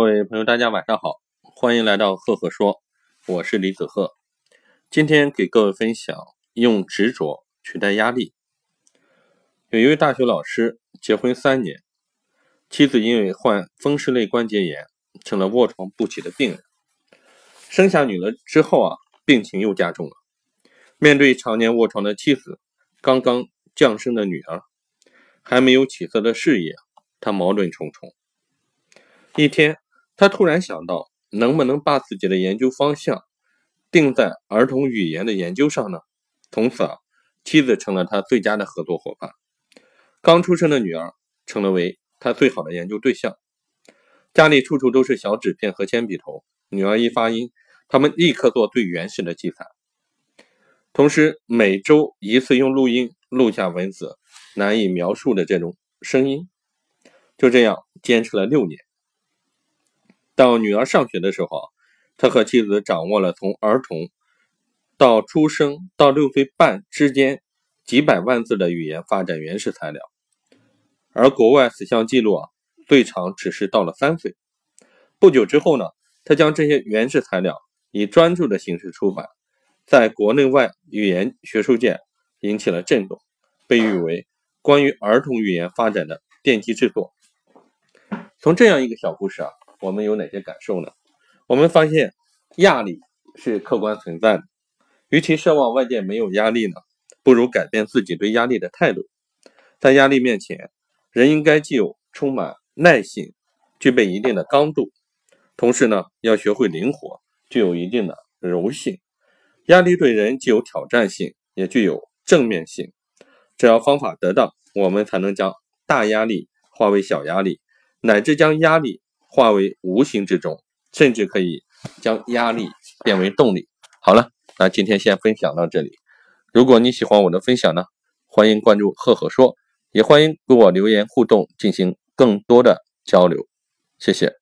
各位朋友，大家晚上好，欢迎来到赫赫说，我是李子赫。今天给各位分享用执着取代压力。有一位大学老师结婚三年，妻子因为患风湿类关节炎，成了卧床不起的病人。生下女儿之后啊，病情又加重了。面对常年卧床的妻子，刚刚降生的女儿，还没有起色的事业，他矛盾重重。一天，他突然想到，能不能把自己的研究方向定在儿童语言的研究上呢？从此啊，妻子成了他最佳的合作伙伴。刚出生的女儿成了为他最好的研究对象。家里处处都是小纸片和铅笔头，女儿一发音，他们立刻做最原始的记载，同时每周一次用录音录下文字难以描述的这种声音。就这样坚持了六年。到女儿上学的时候，他和妻子掌握了从儿童到出生到六岁半之间几百万字的语言发展原始材料，而国外此项记录啊，最长只是到了三岁。不久之后呢，他将这些原始材料以专著的形式出版，在国内外语言学术界引起了震动，被誉为关于儿童语言发展的奠基之作。从这样一个小故事啊，我们有哪些感受呢？我们发现压力是客观存在的，与其奢望外界没有压力呢？不如改变自己对压力的态度，在压力面前，人应该既有充满耐性，具备一定的刚度，同时呢，要学会灵活，具有一定的柔性。压力对人既有挑战性，也具有正面性。只要方法得当，我们才能将大压力化为小压力，乃至将压力化为无形之中，甚至可以将压力变为动力。好了，那今天先分享到这里。如果你喜欢我的分享呢，欢迎关注赫赫说，也欢迎给我留言互动，进行更多的交流。谢谢。